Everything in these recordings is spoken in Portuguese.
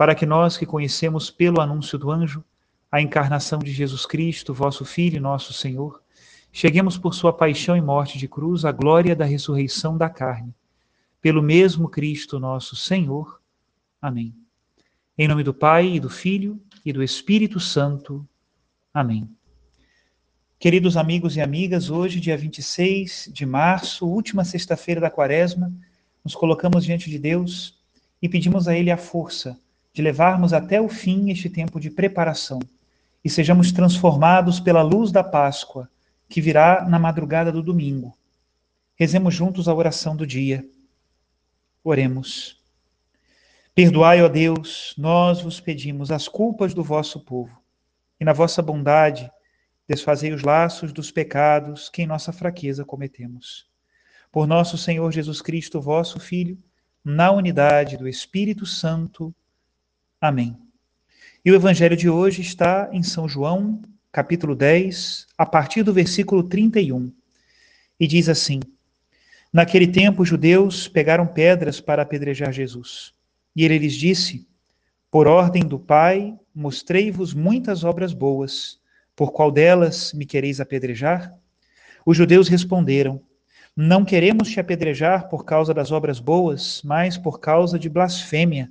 para que nós que conhecemos pelo anúncio do anjo a encarnação de Jesus Cristo, vosso Filho e nosso Senhor, cheguemos por sua paixão e morte de cruz à glória da ressurreição da carne. Pelo mesmo Cristo nosso Senhor. Amém. Em nome do Pai e do Filho e do Espírito Santo. Amém. Queridos amigos e amigas, hoje, dia 26 de março, última sexta-feira da quaresma, nos colocamos diante de Deus e pedimos a Ele a força de levarmos até o fim este tempo de preparação e sejamos transformados pela luz da Páscoa, que virá na madrugada do domingo. Rezemos juntos a oração do dia. Oremos. Perdoai, ó Deus, nós vos pedimos as culpas do vosso povo, e na vossa bondade desfazei os laços dos pecados que em nossa fraqueza cometemos. Por nosso Senhor Jesus Cristo, vosso Filho, na unidade do Espírito Santo, Amém. E o evangelho de hoje está em São João, capítulo 10, a partir do versículo 31. E diz assim: Naquele tempo, os judeus pegaram pedras para apedrejar Jesus. E ele lhes disse: Por ordem do Pai, mostrei-vos muitas obras boas. Por qual delas me quereis apedrejar? Os judeus responderam: Não queremos te apedrejar por causa das obras boas, mas por causa de blasfêmia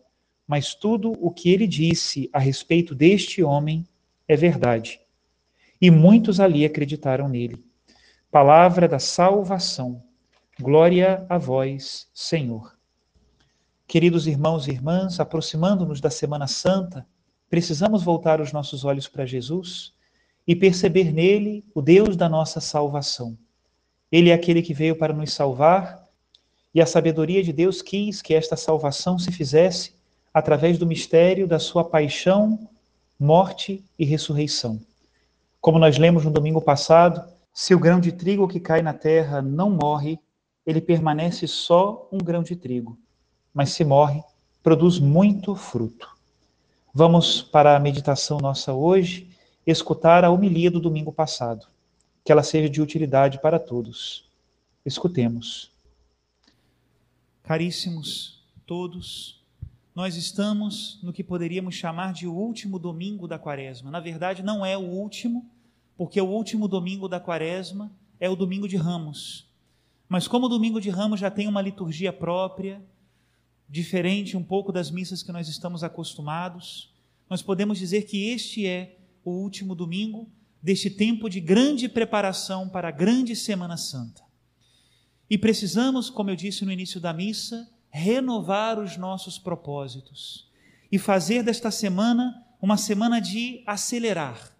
mas tudo o que ele disse a respeito deste homem é verdade. E muitos ali acreditaram nele. Palavra da salvação. Glória a vós, Senhor. Queridos irmãos e irmãs, aproximando-nos da Semana Santa, precisamos voltar os nossos olhos para Jesus e perceber nele o Deus da nossa salvação. Ele é aquele que veio para nos salvar e a sabedoria de Deus quis que esta salvação se fizesse através do mistério da sua paixão, morte e ressurreição. Como nós lemos no domingo passado, se o grão de trigo que cai na terra não morre, ele permanece só um grão de trigo, mas se morre, produz muito fruto. Vamos para a meditação nossa hoje, escutar a homilia do domingo passado. Que ela seja de utilidade para todos. Escutemos. Caríssimos todos, nós estamos no que poderíamos chamar de último domingo da quaresma. Na verdade, não é o último, porque o último domingo da quaresma é o domingo de Ramos. Mas como o domingo de Ramos já tem uma liturgia própria, diferente um pouco das missas que nós estamos acostumados, nós podemos dizer que este é o último domingo deste tempo de grande preparação para a grande Semana Santa. E precisamos, como eu disse no início da missa, renovar os nossos propósitos e fazer desta semana uma semana de acelerar,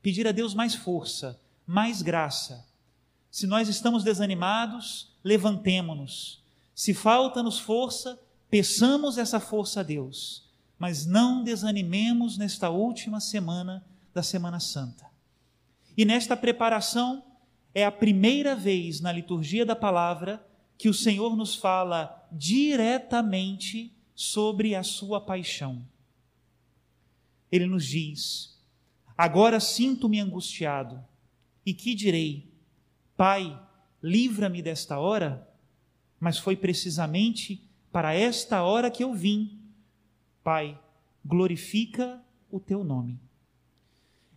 pedir a Deus mais força, mais graça. Se nós estamos desanimados, levantemo-nos. Se falta-nos força, peçamos essa força a Deus, mas não desanimemos nesta última semana da Semana Santa. E nesta preparação, é a primeira vez na liturgia da palavra que o Senhor nos fala diretamente sobre a sua paixão. Ele nos diz: Agora sinto-me angustiado, e que direi? Pai, livra-me desta hora? Mas foi precisamente para esta hora que eu vim. Pai, glorifica o teu nome.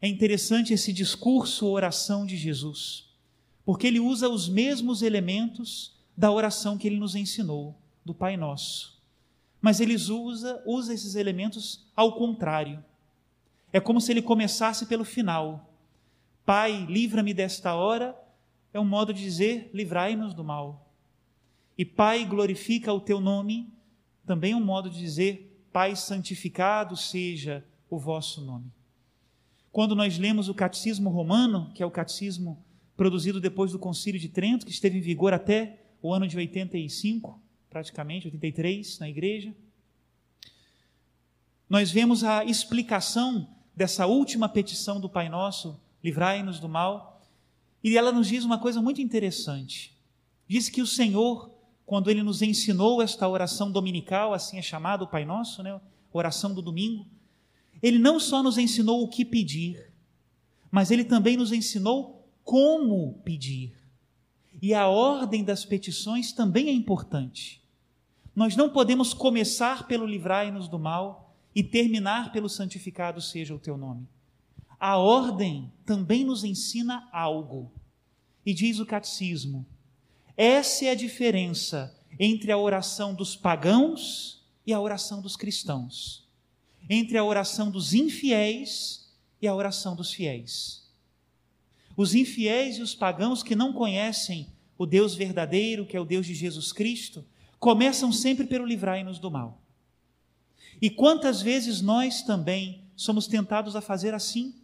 É interessante esse discurso, oração de Jesus, porque ele usa os mesmos elementos da oração que ele nos ensinou, do Pai Nosso. Mas ele usa, usa esses elementos ao contrário. É como se ele começasse pelo final. Pai, livra-me desta hora, é um modo de dizer: livrai-nos do mal. E Pai, glorifica o teu nome, também é um modo de dizer: Pai, santificado seja o vosso nome. Quando nós lemos o Catecismo Romano, que é o catecismo produzido depois do Concílio de Trento, que esteve em vigor até o ano de 85, praticamente, 83, na igreja, nós vemos a explicação dessa última petição do Pai Nosso, livrai-nos do mal, e ela nos diz uma coisa muito interessante. Diz que o Senhor, quando ele nos ensinou esta oração dominical, assim é chamado o Pai Nosso, né? oração do domingo, ele não só nos ensinou o que pedir, mas ele também nos ensinou como pedir. E a ordem das petições também é importante. Nós não podemos começar pelo livrai-nos do mal e terminar pelo santificado seja o teu nome. A ordem também nos ensina algo. E diz o catecismo: essa é a diferença entre a oração dos pagãos e a oração dos cristãos entre a oração dos infiéis e a oração dos fiéis. Os infiéis e os pagãos que não conhecem o Deus verdadeiro, que é o Deus de Jesus Cristo, começam sempre pelo livrai-nos do mal. E quantas vezes nós também somos tentados a fazer assim?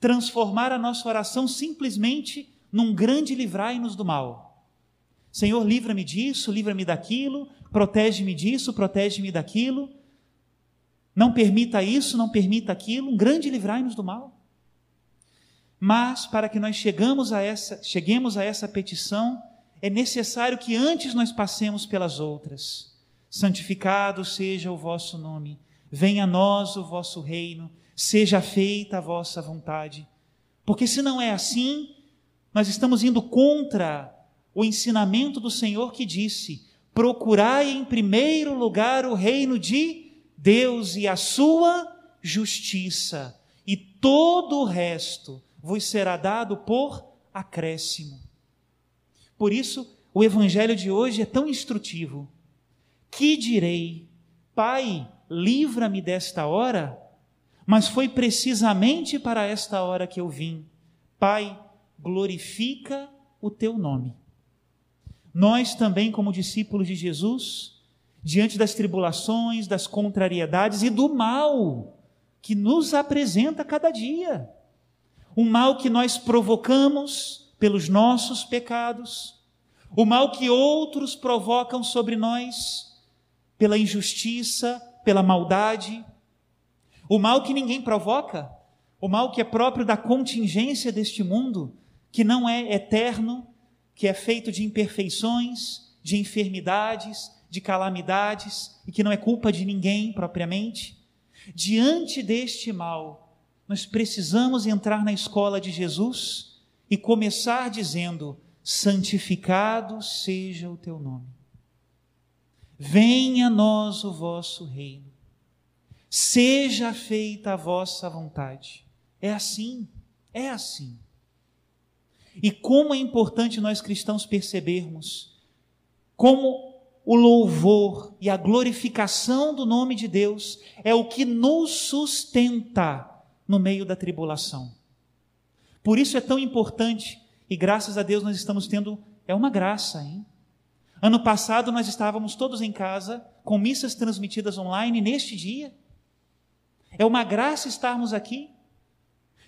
Transformar a nossa oração simplesmente num grande livrai-nos do mal. Senhor, livra-me disso, livra-me daquilo, protege-me disso, protege-me daquilo. Não permita isso, não permita aquilo, um grande livrai-nos do mal. Mas para que nós chegamos a essa, cheguemos a essa petição, é necessário que antes nós passemos pelas outras. Santificado seja o vosso nome, venha a nós o vosso reino, seja feita a vossa vontade. Porque se não é assim, nós estamos indo contra o ensinamento do Senhor que disse: procurai em primeiro lugar o reino de Deus e a sua justiça, e todo o resto vos será dado por acréscimo. Por isso, o evangelho de hoje é tão instrutivo. Que direi, Pai, livra-me desta hora? Mas foi precisamente para esta hora que eu vim. Pai, glorifica o teu nome. Nós também, como discípulos de Jesus, diante das tribulações, das contrariedades e do mal que nos apresenta cada dia. O mal que nós provocamos pelos nossos pecados, o mal que outros provocam sobre nós pela injustiça, pela maldade, o mal que ninguém provoca, o mal que é próprio da contingência deste mundo, que não é eterno, que é feito de imperfeições, de enfermidades, de calamidades e que não é culpa de ninguém propriamente. Diante deste mal, nós precisamos entrar na escola de Jesus e começar dizendo: santificado seja o teu nome. Venha a nós o vosso reino. Seja feita a vossa vontade. É assim, É assim. E como é importante nós cristãos percebermos como o louvor e a glorificação do nome de Deus é o que nos sustenta no meio da tribulação. Por isso é tão importante, e graças a Deus nós estamos tendo, é uma graça, hein? Ano passado nós estávamos todos em casa, com missas transmitidas online neste dia. É uma graça estarmos aqui.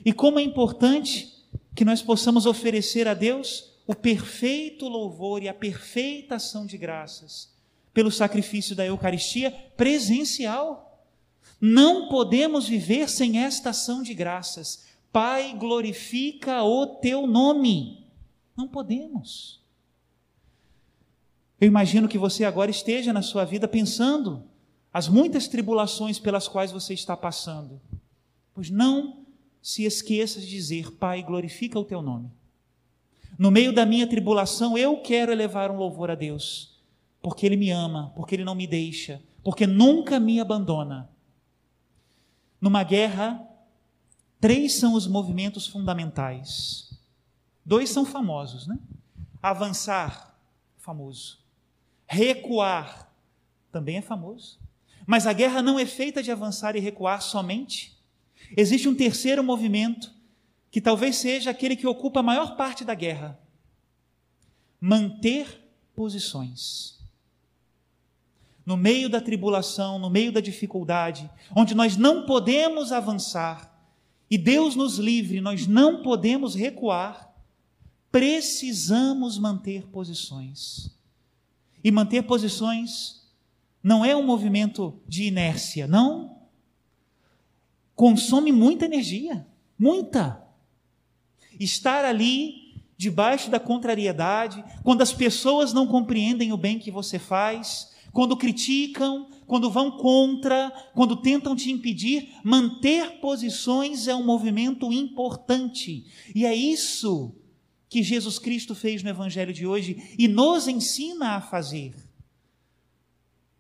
E como é importante que nós possamos oferecer a Deus o perfeito louvor e a perfeita ação de graças pelo sacrifício da Eucaristia presencial. Não podemos viver sem esta ação de graças. Pai, glorifica o teu nome. Não podemos. Eu imagino que você agora esteja na sua vida pensando as muitas tribulações pelas quais você está passando. Pois não se esqueça de dizer: Pai, glorifica o teu nome. No meio da minha tribulação, eu quero elevar um louvor a Deus, porque Ele me ama, porque Ele não me deixa, porque nunca me abandona. Numa guerra, três são os movimentos fundamentais. Dois são famosos, né? Avançar, famoso. Recuar, também é famoso. Mas a guerra não é feita de avançar e recuar somente. Existe um terceiro movimento que talvez seja aquele que ocupa a maior parte da guerra: manter posições. No meio da tribulação, no meio da dificuldade, onde nós não podemos avançar, e Deus nos livre, nós não podemos recuar, precisamos manter posições. E manter posições não é um movimento de inércia, não. Consome muita energia, muita estar ali debaixo da contrariedade, quando as pessoas não compreendem o bem que você faz, quando criticam, quando vão contra, quando tentam te impedir, manter posições é um movimento importante. E é isso que Jesus Cristo fez no Evangelho de hoje e nos ensina a fazer.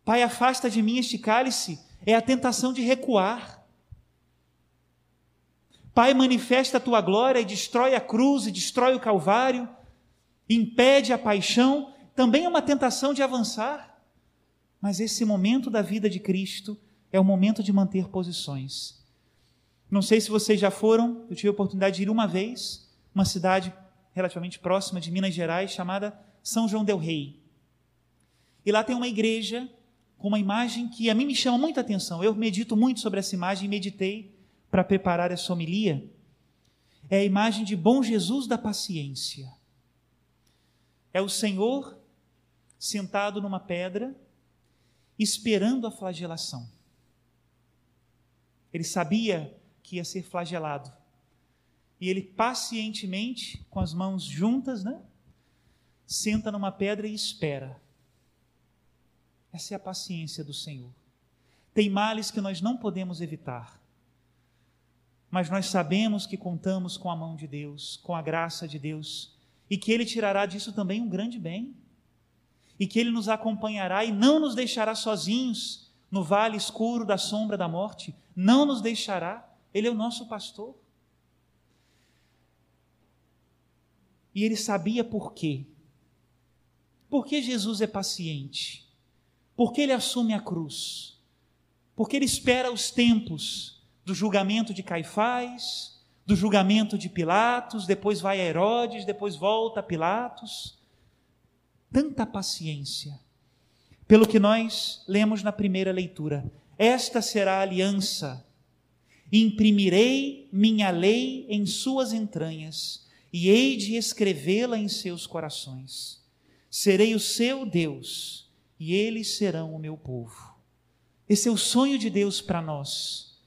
Pai, afasta de mim este cálice, é a tentação de recuar. Pai, manifesta a tua glória e destrói a cruz e destrói o Calvário, impede a paixão, também é uma tentação de avançar. Mas esse momento da vida de Cristo é o momento de manter posições. Não sei se vocês já foram, eu tive a oportunidade de ir uma vez, uma cidade relativamente próxima de Minas Gerais, chamada São João Del Rei. E lá tem uma igreja com uma imagem que a mim me chama muita atenção. Eu medito muito sobre essa imagem e meditei para preparar essa homilia é a imagem de bom Jesus da paciência. É o Senhor sentado numa pedra, esperando a flagelação. Ele sabia que ia ser flagelado. E ele pacientemente, com as mãos juntas, né? Senta numa pedra e espera. Essa é a paciência do Senhor. Tem males que nós não podemos evitar mas nós sabemos que contamos com a mão de Deus, com a graça de Deus, e que Ele tirará disso também um grande bem, e que Ele nos acompanhará e não nos deixará sozinhos no vale escuro da sombra da morte, não nos deixará, Ele é o nosso pastor. E ele sabia por quê. Por que Jesus é paciente? Por que ele assume a cruz? Porque ele espera os tempos do julgamento de Caifás, do julgamento de Pilatos, depois vai a Herodes, depois volta a Pilatos. Tanta paciência. Pelo que nós lemos na primeira leitura, esta será a aliança. Imprimirei minha lei em suas entranhas e hei de escrevê-la em seus corações. Serei o seu Deus e eles serão o meu povo. Esse é o sonho de Deus para nós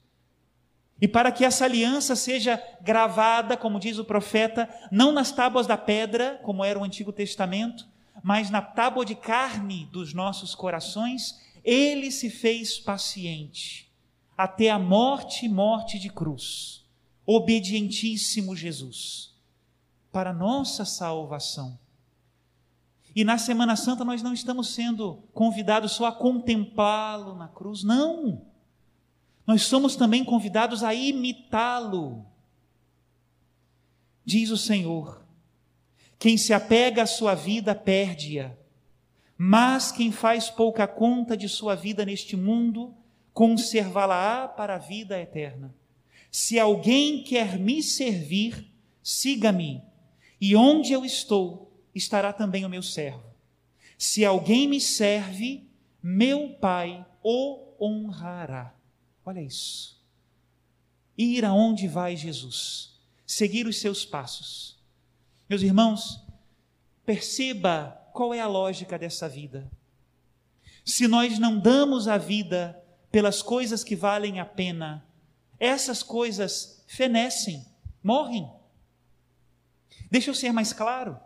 e para que essa aliança seja gravada, como diz o profeta, não nas tábuas da pedra, como era o Antigo Testamento, mas na tábua de carne dos nossos corações, ele se fez paciente até a morte morte de cruz. Obedientíssimo Jesus, para nossa salvação. E na Semana Santa nós não estamos sendo convidados só a contemplá-lo na cruz, não nós somos também convidados a imitá-lo. Diz o Senhor: quem se apega à sua vida perde-a, mas quem faz pouca conta de sua vida neste mundo, conservá-la-á para a vida eterna. Se alguém quer me servir, siga-me, e onde eu estou, estará também o meu servo. Se alguém me serve, meu Pai o honrará. Olha isso. Ir aonde vai Jesus, seguir os seus passos. Meus irmãos, perceba qual é a lógica dessa vida. Se nós não damos a vida pelas coisas que valem a pena, essas coisas fenecem, morrem. Deixa eu ser mais claro.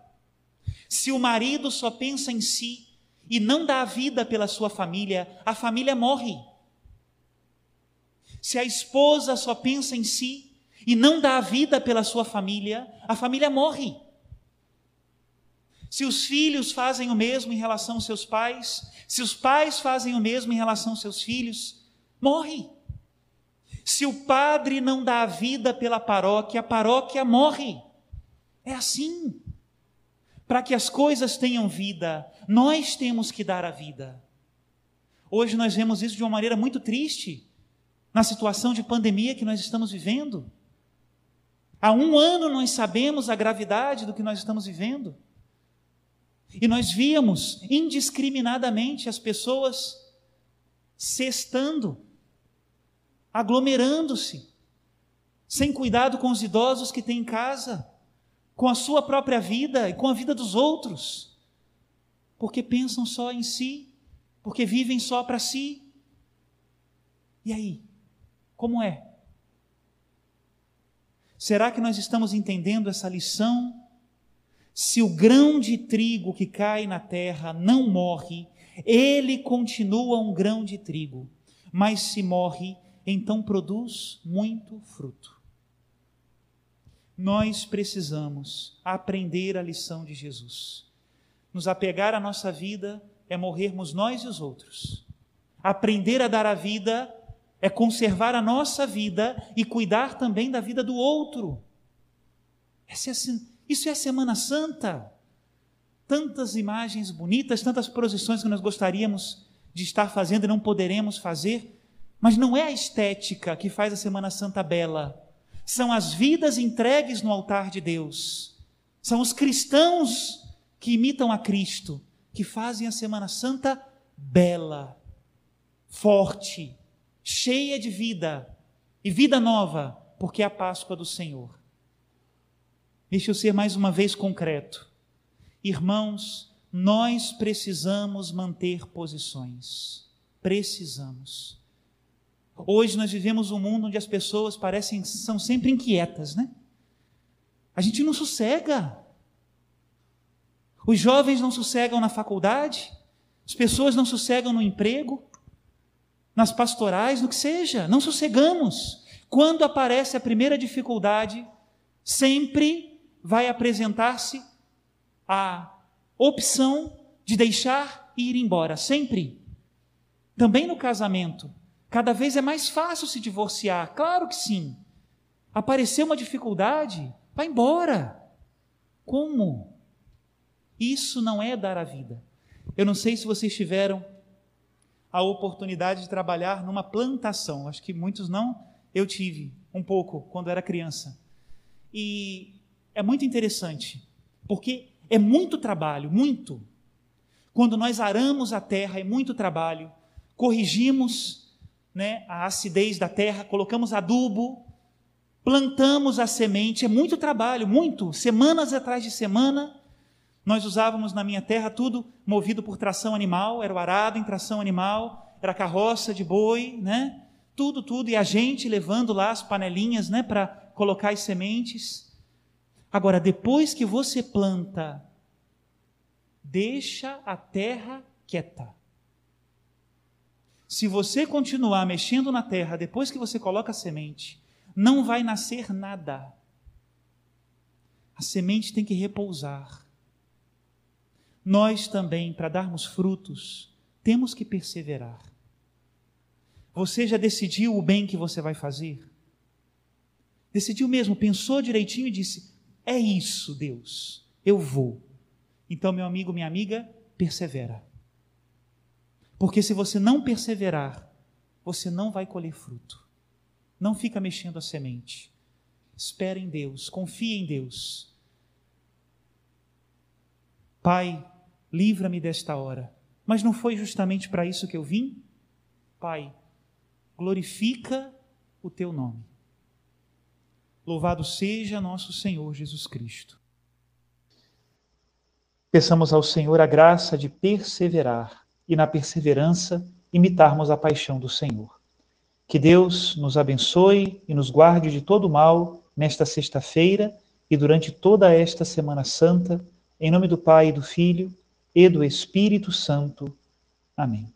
Se o marido só pensa em si e não dá a vida pela sua família, a família morre. Se a esposa só pensa em si e não dá a vida pela sua família, a família morre. Se os filhos fazem o mesmo em relação aos seus pais, se os pais fazem o mesmo em relação aos seus filhos, morre. Se o padre não dá a vida pela paróquia, a paróquia morre. É assim. Para que as coisas tenham vida, nós temos que dar a vida. Hoje nós vemos isso de uma maneira muito triste, na situação de pandemia que nós estamos vivendo. Há um ano nós sabemos a gravidade do que nós estamos vivendo. E nós víamos indiscriminadamente as pessoas cestando, aglomerando-se, sem cuidado com os idosos que têm em casa, com a sua própria vida e com a vida dos outros, porque pensam só em si, porque vivem só para si. E aí? Como é? Será que nós estamos entendendo essa lição? Se o grão de trigo que cai na terra não morre, ele continua um grão de trigo, mas se morre, então produz muito fruto. Nós precisamos aprender a lição de Jesus. Nos apegar à nossa vida é morrermos nós e os outros. Aprender a dar a vida é conservar a nossa vida e cuidar também da vida do outro. É isso é a Semana Santa. Tantas imagens bonitas, tantas procissões que nós gostaríamos de estar fazendo e não poderemos fazer, mas não é a estética que faz a Semana Santa bela, são as vidas entregues no altar de Deus, são os cristãos que imitam a Cristo, que fazem a Semana Santa bela, forte, cheia de vida e vida nova, porque é a Páscoa do Senhor. Deixa eu ser mais uma vez concreto. Irmãos, nós precisamos manter posições. Precisamos. Hoje nós vivemos um mundo onde as pessoas parecem são sempre inquietas, né? A gente não sossega. Os jovens não sossegam na faculdade, as pessoas não sossegam no emprego, nas pastorais, no que seja, não sossegamos. Quando aparece a primeira dificuldade, sempre vai apresentar-se a opção de deixar e ir embora, sempre. Também no casamento, cada vez é mais fácil se divorciar, claro que sim. Apareceu uma dificuldade, vai embora. Como? Isso não é dar a vida. Eu não sei se vocês tiveram a oportunidade de trabalhar numa plantação. Acho que muitos não. Eu tive um pouco quando era criança. E é muito interessante, porque é muito trabalho, muito. Quando nós aramos a terra, é muito trabalho. Corrigimos né, a acidez da terra, colocamos adubo, plantamos a semente, é muito trabalho, muito. Semanas atrás de semana, nós usávamos na minha terra tudo movido por tração animal, era o arado em tração animal, era carroça de boi, né? Tudo, tudo, e a gente levando lá as panelinhas, né, para colocar as sementes. Agora, depois que você planta, deixa a terra quieta. Se você continuar mexendo na terra depois que você coloca a semente, não vai nascer nada. A semente tem que repousar nós também, para darmos frutos, temos que perseverar. Você já decidiu o bem que você vai fazer? Decidiu mesmo, pensou direitinho e disse: É isso, Deus. Eu vou. Então, meu amigo, minha amiga, persevera. Porque se você não perseverar, você não vai colher fruto. Não fica mexendo a semente. Espere em Deus, confie em Deus. Pai, livra-me desta hora. Mas não foi justamente para isso que eu vim? Pai, glorifica o teu nome. Louvado seja nosso Senhor Jesus Cristo. Peçamos ao Senhor a graça de perseverar e, na perseverança, imitarmos a paixão do Senhor. Que Deus nos abençoe e nos guarde de todo mal nesta sexta-feira e durante toda esta Semana Santa, em nome do Pai, do Filho e do Espírito Santo. Amém.